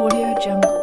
Audio Jungle.